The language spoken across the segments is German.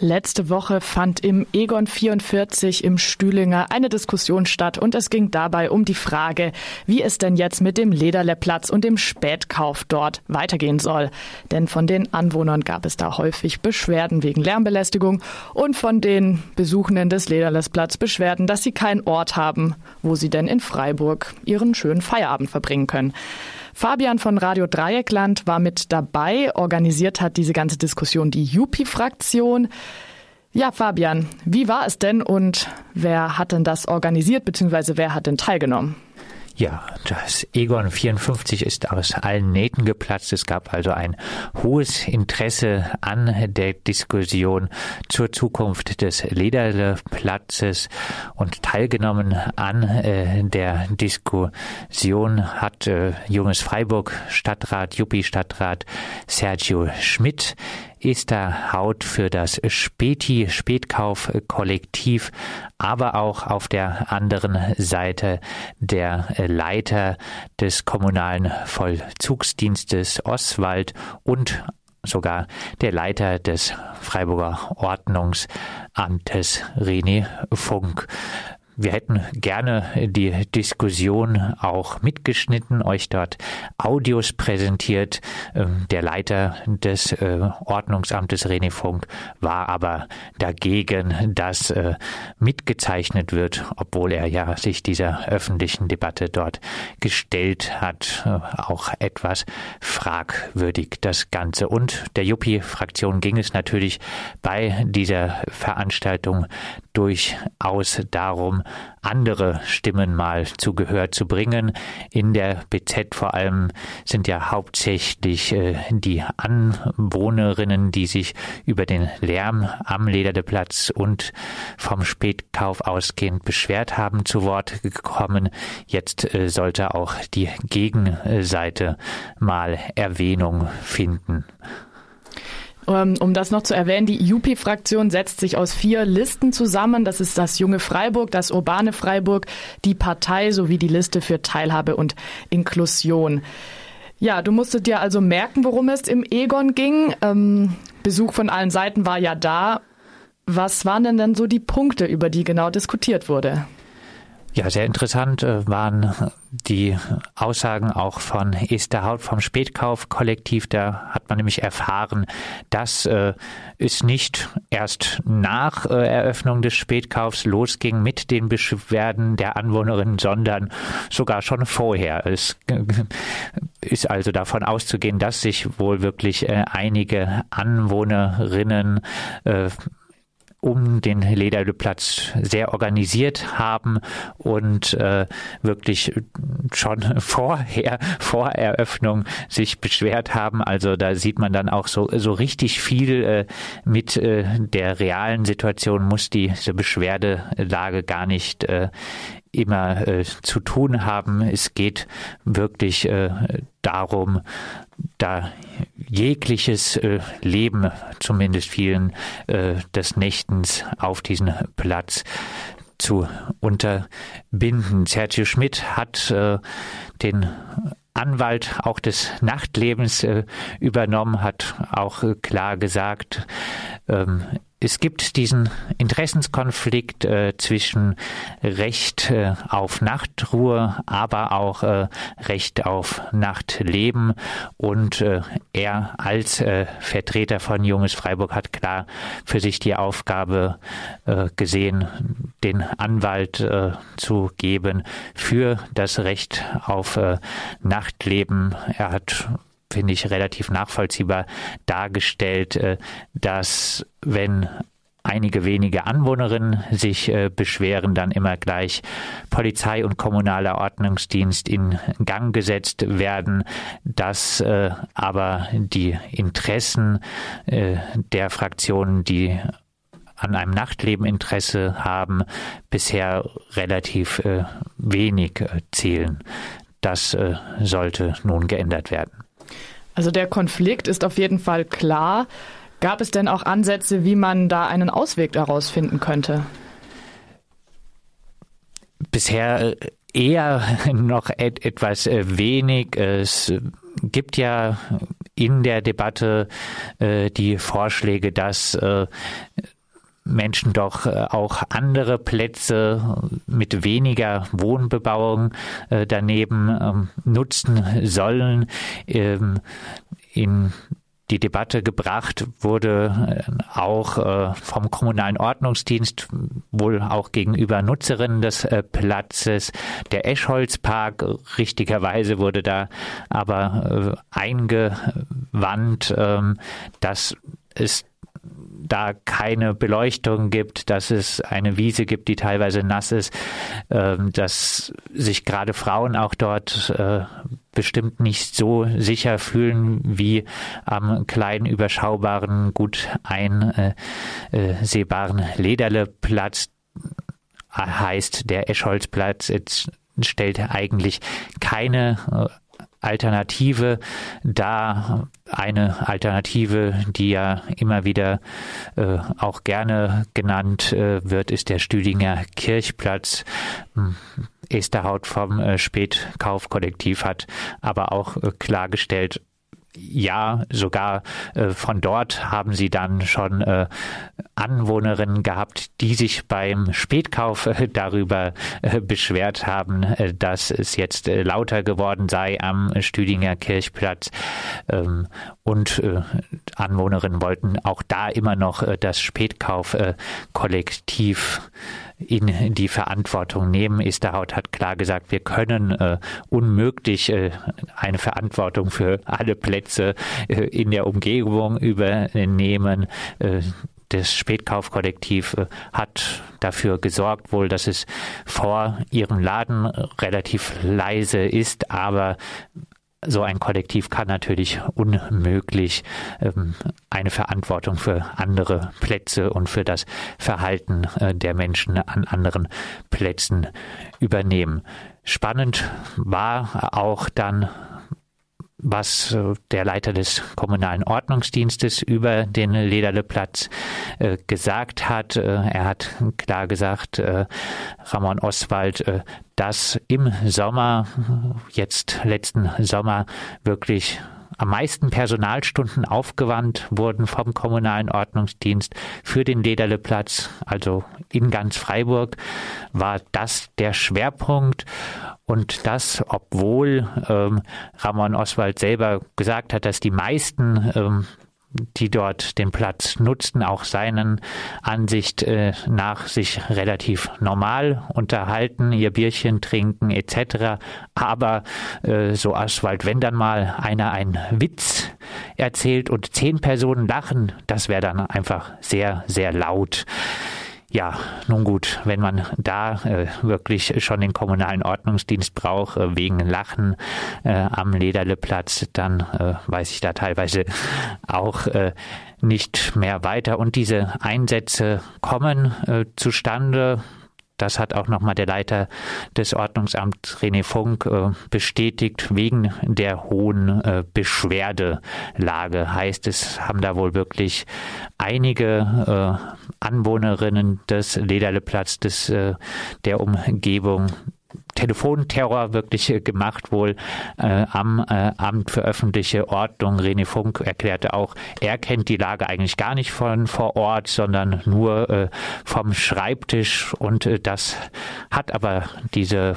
Letzte Woche fand im Egon 44 im Stühlinger eine Diskussion statt und es ging dabei um die Frage, wie es denn jetzt mit dem Lederleplatz und dem Spätkauf dort weitergehen soll. Denn von den Anwohnern gab es da häufig Beschwerden wegen Lärmbelästigung und von den Besuchenden des Lederlesplatz Beschwerden, dass sie keinen Ort haben, wo sie denn in Freiburg ihren schönen Feierabend verbringen können. Fabian von Radio Dreieckland war mit dabei. Organisiert hat diese ganze Diskussion die Jupi-Fraktion. Ja, Fabian, wie war es denn und wer hat denn das organisiert, beziehungsweise wer hat denn teilgenommen? Ja, das Egon 54 ist aus allen Nähten geplatzt. Es gab also ein hohes Interesse an der Diskussion zur Zukunft des Lederleplatzes und teilgenommen an äh, der Diskussion hat äh, Junges Freiburg Stadtrat, Juppie Stadtrat Sergio Schmidt Esther Haut für das Späti Spätkauf Kollektiv, aber auch auf der anderen Seite der Leiter des kommunalen Vollzugsdienstes Oswald und sogar der Leiter des Freiburger Ordnungsamtes René Funk. Wir hätten gerne die Diskussion auch mitgeschnitten, euch dort Audios präsentiert. Ähm, der Leiter des äh, Ordnungsamtes René Funk war aber dagegen, dass äh, mitgezeichnet wird, obwohl er ja sich dieser öffentlichen Debatte dort gestellt hat. Äh, auch etwas fragwürdig das Ganze. Und der Juppie-Fraktion ging es natürlich bei dieser Veranstaltung durchaus darum, andere Stimmen mal zu Gehör zu bringen. In der BZ vor allem sind ja hauptsächlich äh, die Anwohnerinnen, die sich über den Lärm am Lederdeplatz und vom Spätkauf ausgehend beschwert haben, zu Wort gekommen. Jetzt äh, sollte auch die Gegenseite mal Erwähnung finden. Ähm, um das noch zu erwähnen, die UP-Fraktion setzt sich aus vier Listen zusammen. Das ist das junge Freiburg, das urbane Freiburg, die Partei sowie die Liste für Teilhabe und Inklusion. Ja, du musstest dir also merken, worum es im Egon ging. Ähm, Besuch von allen Seiten war ja da. Was waren denn dann so die Punkte, über die genau diskutiert wurde? Ja, sehr interessant äh, waren die Aussagen auch von Esther Haut vom Spätkauf-Kollektiv. Da hat man nämlich erfahren, dass äh, es nicht erst nach äh, Eröffnung des Spätkaufs losging mit den Beschwerden der Anwohnerinnen, sondern sogar schon vorher. Es ist also davon auszugehen, dass sich wohl wirklich einige Anwohnerinnen um den Lederplatz sehr organisiert haben und äh, wirklich schon vorher, vor Eröffnung sich beschwert haben. Also da sieht man dann auch so, so richtig viel äh, mit äh, der realen Situation muss diese Beschwerdelage gar nicht äh, immer äh, zu tun haben. Es geht wirklich äh, darum, da jegliches äh, Leben, zumindest vielen äh, des Nächtens auf diesen Platz zu unterbinden. Sergio Schmidt hat äh, den Anwalt auch des Nachtlebens äh, übernommen, hat auch äh, klar gesagt, ähm, es gibt diesen Interessenskonflikt äh, zwischen Recht äh, auf Nachtruhe, aber auch äh, Recht auf Nachtleben. Und äh, er als äh, Vertreter von Junges Freiburg hat klar für sich die Aufgabe äh, gesehen, den Anwalt zu geben für das Recht auf Nachtleben. Er hat finde ich, relativ nachvollziehbar dargestellt, äh, dass wenn einige wenige Anwohnerinnen sich äh, beschweren, dann immer gleich Polizei und kommunaler Ordnungsdienst in Gang gesetzt werden, dass äh, aber die Interessen äh, der Fraktionen, die an einem Nachtleben Interesse haben, bisher relativ äh, wenig äh, zählen. Das sollte nun geändert werden. Also der Konflikt ist auf jeden Fall klar. Gab es denn auch Ansätze, wie man da einen Ausweg daraus finden könnte? Bisher äh, eher noch et etwas äh, wenig. Es gibt ja in der Debatte äh, die Vorschläge, dass äh, Menschen doch äh, auch andere Plätze mit weniger Wohnbebauung äh, daneben ähm, nutzen sollen. Ähm, in die Debatte gebracht wurde äh, auch vom kommunalen Ordnungsdienst, wohl auch gegenüber Nutzerinnen des Platzes. Der Eschholzpark, richtigerweise wurde da aber eingewandt, ähm, dass es da keine Beleuchtung gibt, dass es eine Wiese gibt, die teilweise nass ist, ähm, dass sich gerade Frauen auch dort äh, bestimmt nicht so sicher fühlen wie am kleinen, überschaubaren, gut einsehbaren Lederleplatz heißt der Eschholzplatz. Jetzt stellt eigentlich keine äh, Alternative da eine Alternative, die ja immer wieder äh, auch gerne genannt äh, wird, ist der Stüdinger Kirchplatz. Hm, Esterhaut vom äh, Spätkaufkollektiv hat aber auch äh, klargestellt, ja, sogar äh, von dort haben sie dann schon äh, Anwohnerinnen gehabt, die sich beim Spätkauf äh, darüber äh, beschwert haben, äh, dass es jetzt äh, lauter geworden sei am Stüdinger Kirchplatz. Ähm, und Anwohnerinnen wollten auch da immer noch das Spätkaufkollektiv in die Verantwortung nehmen. Esterhaut hat klar gesagt, wir können äh, unmöglich äh, eine Verantwortung für alle Plätze äh, in der Umgebung übernehmen. Äh, das Spätkaufkollektiv äh, hat dafür gesorgt, wohl, dass es vor ihrem Laden relativ leise ist, aber so ein Kollektiv kann natürlich unmöglich ähm, eine Verantwortung für andere Plätze und für das Verhalten äh, der Menschen an anderen Plätzen übernehmen. Spannend war auch dann was der Leiter des kommunalen Ordnungsdienstes über den Lederleplatz äh, gesagt hat. Äh, er hat klar gesagt, äh, Ramon Oswald, äh, dass im Sommer, jetzt letzten Sommer, wirklich am meisten Personalstunden aufgewandt wurden vom kommunalen Ordnungsdienst für den Lederleplatz, also in ganz Freiburg, war das der Schwerpunkt. Und das, obwohl ähm, Ramon Oswald selber gesagt hat, dass die meisten ähm, die dort den Platz nutzten, auch seinen Ansicht äh, nach sich relativ normal unterhalten, ihr Bierchen trinken etc. Aber äh, so Aswald, wenn dann mal einer einen Witz erzählt und zehn Personen lachen, das wäre dann einfach sehr, sehr laut. Ja, nun gut, wenn man da äh, wirklich schon den kommunalen Ordnungsdienst braucht, äh, wegen Lachen äh, am Lederleplatz, dann äh, weiß ich da teilweise auch äh, nicht mehr weiter. Und diese Einsätze kommen äh, zustande das hat auch nochmal der Leiter des Ordnungsamts René Funk äh, bestätigt, wegen der hohen äh, Beschwerdelage. Heißt es, haben da wohl wirklich einige äh, Anwohnerinnen des Lederleplatz, des, äh, der Umgebung Telefonterror wirklich äh, gemacht, wohl äh, am äh, Amt für öffentliche Ordnung. René Funk erklärte auch, er kennt die Lage eigentlich gar nicht von vor Ort, sondern nur äh, vom Schreibtisch und äh, das hat aber diese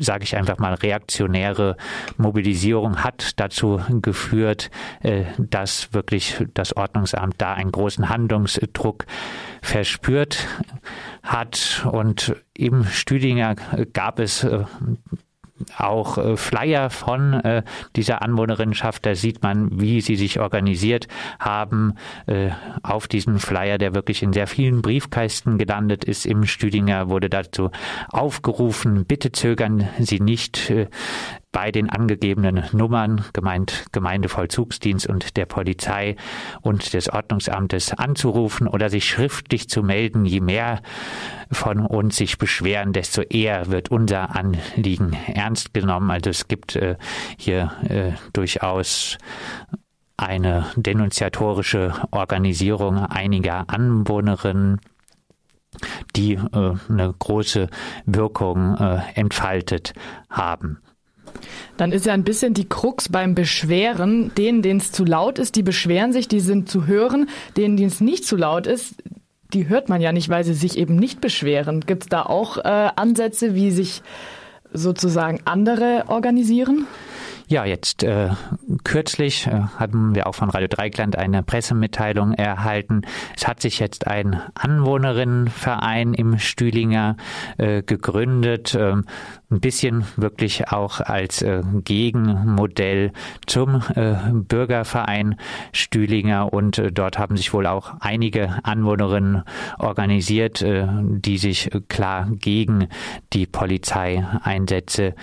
sage ich einfach mal, reaktionäre Mobilisierung hat dazu geführt, äh, dass wirklich das Ordnungsamt da einen großen Handlungsdruck verspürt hat. Und im Stüdinger gab es äh, auch äh, Flyer von äh, dieser Anwohnerinnenschaft. Da sieht man, wie sie sich organisiert haben. Äh, auf diesem Flyer, der wirklich in sehr vielen Briefkästen gelandet ist im Stüdinger, wurde dazu aufgerufen, bitte zögern Sie nicht, äh, bei den angegebenen Nummern, gemeint Gemeindevollzugsdienst und der Polizei und des Ordnungsamtes anzurufen oder sich schriftlich zu melden. Je mehr von uns sich beschweren, desto eher wird unser Anliegen ernst genommen. Also es gibt äh, hier äh, durchaus eine denunziatorische Organisierung einiger Anwohnerinnen, die äh, eine große Wirkung äh, entfaltet haben. Dann ist ja ein bisschen die Krux beim Beschweren. Denen, denen es zu laut ist, die beschweren sich, die sind zu hören. Denen, denen es nicht zu laut ist, die hört man ja nicht, weil sie sich eben nicht beschweren. Gibt es da auch äh, Ansätze, wie sich sozusagen andere organisieren? Ja, jetzt äh, kürzlich äh, haben wir auch von Radio Dreikland eine Pressemitteilung erhalten. Es hat sich jetzt ein Anwohnerinnenverein im Stühlinger äh, gegründet, äh, ein bisschen wirklich auch als äh, Gegenmodell zum äh, Bürgerverein Stühlinger und äh, dort haben sich wohl auch einige Anwohnerinnen organisiert, äh, die sich klar gegen die Polizeieinsätze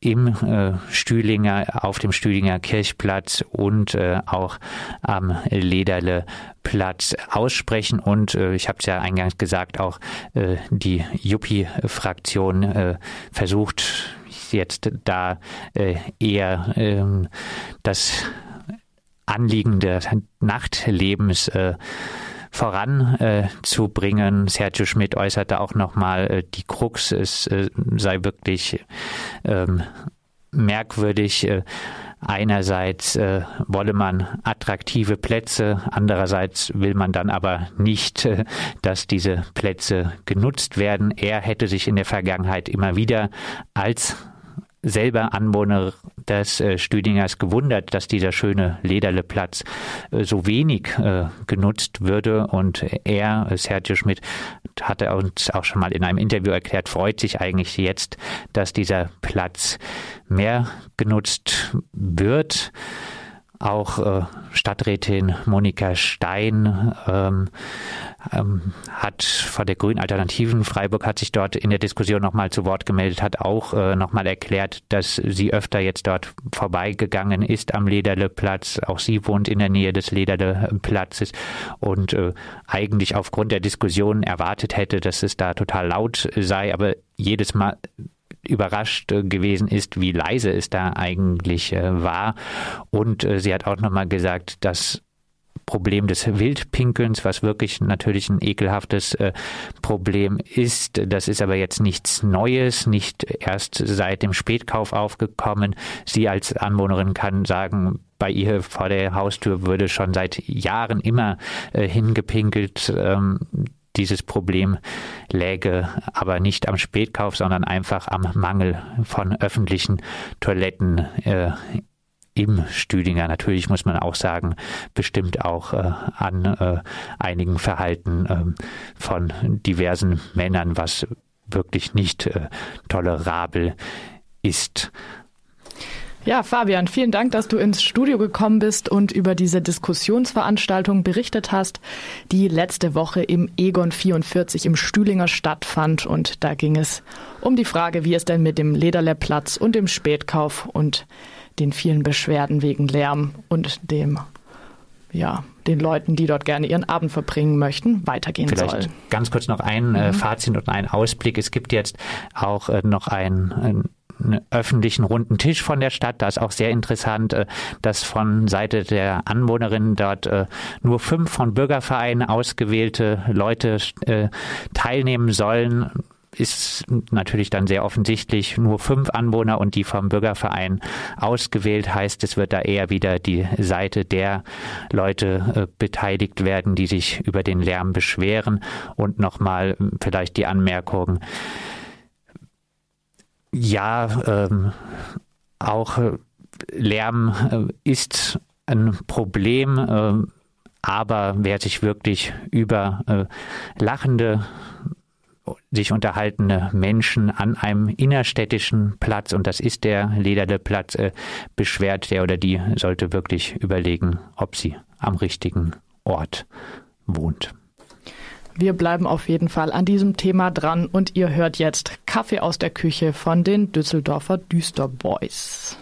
im äh, Stühlinger, auf dem Stühlinger Kirchplatz und äh, auch am Lederle Platz aussprechen. Und äh, ich habe es ja eingangs gesagt, auch äh, die Juppie-Fraktion äh, versucht jetzt da äh, eher äh, das Anliegen des Nachtlebens äh, voranzubringen. Äh, Sergio Schmidt äußerte auch nochmal, äh, die Krux es äh, sei wirklich ähm, merkwürdig. Äh, Einerseits äh, wolle man attraktive Plätze, andererseits will man dann aber nicht, äh, dass diese Plätze genutzt werden. Er hätte sich in der Vergangenheit immer wieder als selber Anwohner des äh, Stüdingers gewundert, dass dieser schöne Lederle Platz äh, so wenig äh, genutzt würde. Und er, äh, Sergio Schmidt, hatte uns auch schon mal in einem Interview erklärt, freut sich eigentlich jetzt, dass dieser Platz mehr genutzt wird. Auch äh, Stadträtin Monika Stein ähm, ähm, hat vor der Grünen Alternativen Freiburg hat sich dort in der Diskussion nochmal zu Wort gemeldet, hat auch äh, nochmal erklärt, dass sie öfter jetzt dort vorbeigegangen ist am Lederleplatz. Auch sie wohnt in der Nähe des Lederleplatzes und äh, eigentlich aufgrund der Diskussion erwartet hätte, dass es da total laut sei, aber jedes Mal überrascht äh, gewesen ist, wie leise es da eigentlich äh, war. Und äh, sie hat auch nochmal gesagt, dass Problem des Wildpinkelns, was wirklich natürlich ein ekelhaftes äh, Problem ist. Das ist aber jetzt nichts Neues, nicht erst seit dem Spätkauf aufgekommen. Sie als Anwohnerin kann sagen, bei ihr vor der Haustür würde schon seit Jahren immer äh, hingepinkelt. Ähm, dieses Problem läge aber nicht am Spätkauf, sondern einfach am Mangel von öffentlichen Toiletten äh, im Stüdinger. Natürlich muss man auch sagen, bestimmt auch äh, an äh, einigen Verhalten äh, von diversen Männern, was wirklich nicht äh, tolerabel ist. Ja, Fabian, vielen Dank, dass du ins Studio gekommen bist und über diese Diskussionsveranstaltung berichtet hast, die letzte Woche im Egon 44 im Stühlinger stattfand. Und da ging es um die Frage, wie es denn mit dem Lederlerplatz und dem Spätkauf und den vielen Beschwerden wegen Lärm und dem ja, den Leuten, die dort gerne ihren Abend verbringen möchten, weitergehen Vielleicht soll. Ganz kurz noch ein äh, mhm. Fazit und ein Ausblick. Es gibt jetzt auch äh, noch ein, ein öffentlichen runden Tisch von der Stadt. Da ist auch sehr interessant, äh, dass von Seite der Anwohnerinnen dort äh, nur fünf von Bürgervereinen ausgewählte Leute äh, teilnehmen sollen. Ist natürlich dann sehr offensichtlich. Nur fünf Anwohner und die vom Bürgerverein ausgewählt. Heißt, es wird da eher wieder die Seite der Leute beteiligt werden, die sich über den Lärm beschweren. Und nochmal vielleicht die Anmerkung, ja, ähm, auch äh, Lärm äh, ist ein Problem, äh, aber wer sich wirklich über äh, lachende, sich unterhaltene Menschen an einem innerstädtischen Platz, und das ist der Lederle Platz, äh, beschwert, der oder die sollte wirklich überlegen, ob sie am richtigen Ort wohnt. Wir bleiben auf jeden Fall an diesem Thema dran und ihr hört jetzt Kaffee aus der Küche von den Düsseldorfer Düsterboys.